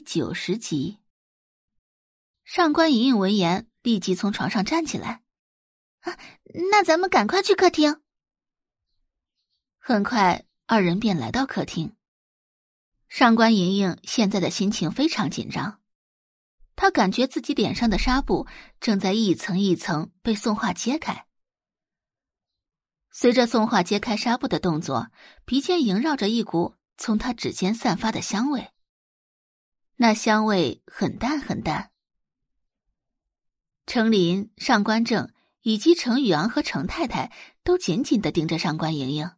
九十集。上官莹莹闻言，立即从床上站起来。啊，那咱们赶快去客厅。很快，二人便来到客厅。上官莹莹现在的心情非常紧张，她感觉自己脸上的纱布正在一层一层被宋画揭开。随着宋画揭开纱布的动作，鼻尖萦绕着一股从他指尖散发的香味。那香味很淡很淡。程林、上官正以及程宇昂和程太太都紧紧的盯着上官莹莹。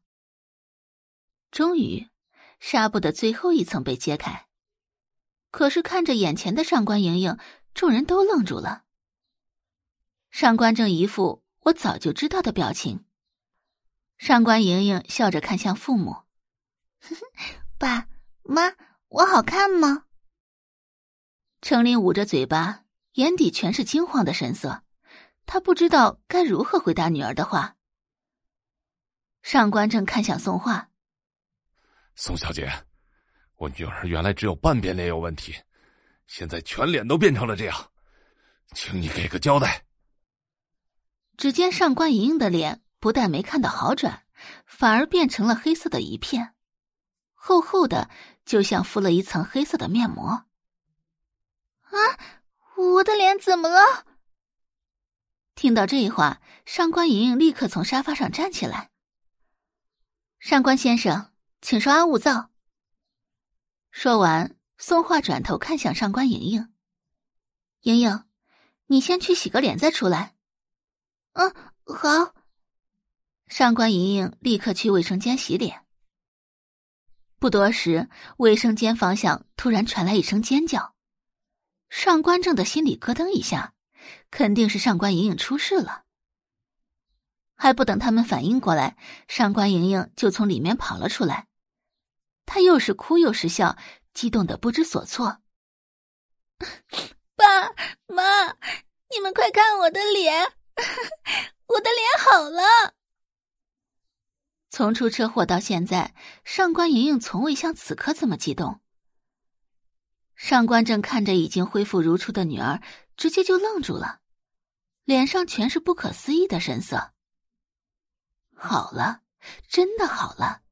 终于，纱布的最后一层被揭开。可是看着眼前的上官莹莹，众人都愣住了。上官正一副我早就知道的表情。上官莹莹笑着看向父母：“ 爸妈，我好看吗？”程琳捂着嘴巴，眼底全是惊慌的神色，他不知道该如何回答女儿的话。上官正看向宋画：“宋小姐，我女儿原来只有半边脸有问题，现在全脸都变成了这样，请你给个交代。”只见上官莹莹的脸。不但没看到好转，反而变成了黑色的一片，厚厚的，就像敷了一层黑色的面膜。啊！我的脸怎么了？听到这话，上官莹莹立刻从沙发上站起来。上官先生，请稍安勿躁。说完，宋画转头看向上官莹莹：“莹莹，你先去洗个脸再出来。”嗯，好。上官莹莹立刻去卫生间洗脸。不多时，卫生间方向突然传来一声尖叫，上官正的心里咯噔一下，肯定是上官莹莹出事了。还不等他们反应过来，上官莹莹就从里面跑了出来，她又是哭又是笑，激动的不知所措。爸妈，你们快看我的脸，我的脸好了。从出车祸到现在，上官莹莹从未像此刻这么激动。上官正看着已经恢复如初的女儿，直接就愣住了，脸上全是不可思议的神色。好了，真的好了。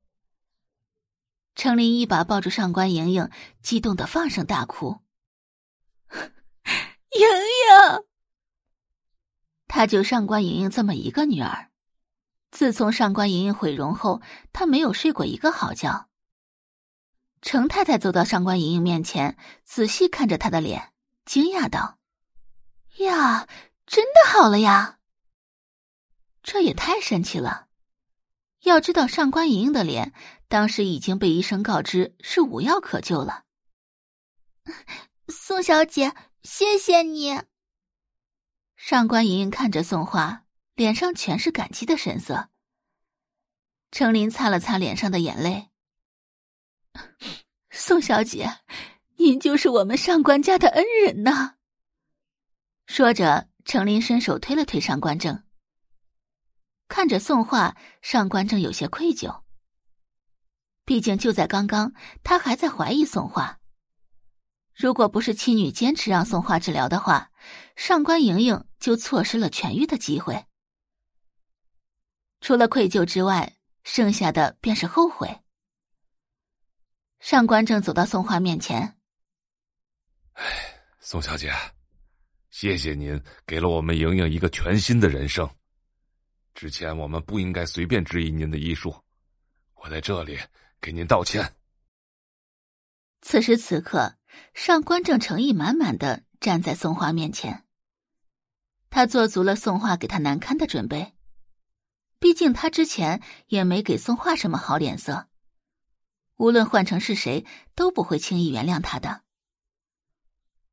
程琳一把抱住上官莹莹，激动的放声大哭：“ 莹莹，他就上官莹莹这么一个女儿。”自从上官莹莹毁容后，他没有睡过一个好觉。程太太走到上官莹莹面前，仔细看着她的脸，惊讶道：“呀，真的好了呀！这也太神奇了！要知道，上官莹莹的脸当时已经被医生告知是无药可救了。”宋小姐，谢谢你。上官莹莹看着宋画。脸上全是感激的神色。程琳擦了擦脸上的眼泪。宋小姐，您就是我们上官家的恩人呐。说着，程琳伸手推了推上官正。看着宋画，上官正有些愧疚。毕竟就在刚刚，他还在怀疑宋画。如果不是妻女坚持让宋画治疗的话，上官莹莹就错失了痊愈的机会。除了愧疚之外，剩下的便是后悔。上官正走到宋画面前：“哎，宋小姐，谢谢您给了我们莹莹一个全新的人生。之前我们不应该随便质疑您的医术，我在这里给您道歉。”此时此刻，上官正诚意满满的站在宋画面前，他做足了宋画给他难堪的准备。毕竟他之前也没给宋画什么好脸色，无论换成是谁都不会轻易原谅他的。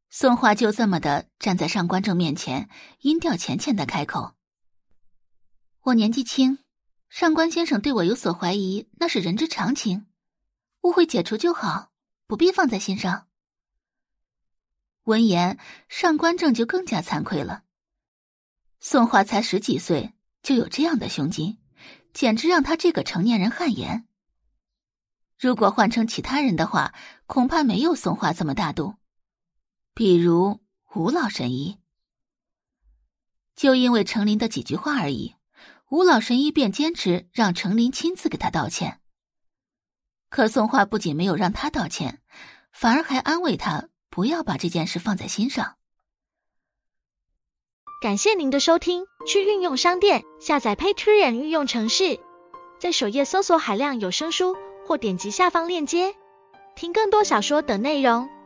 宋画就这么的站在上官正面前，音调浅浅的开口：“我年纪轻，上官先生对我有所怀疑，那是人之常情，误会解除就好，不必放在心上。”闻言，上官正就更加惭愧了。宋画才十几岁。就有这样的胸襟，简直让他这个成年人汗颜。如果换成其他人的话，恐怕没有宋画这么大度，比如吴老神医。就因为程琳的几句话而已，吴老神医便坚持让程琳亲自给他道歉。可宋画不仅没有让他道歉，反而还安慰他不要把这件事放在心上。感谢您的收听，去运用商店下载 Patreon 运用城市，在首页搜索海量有声书，或点击下方链接听更多小说等内容。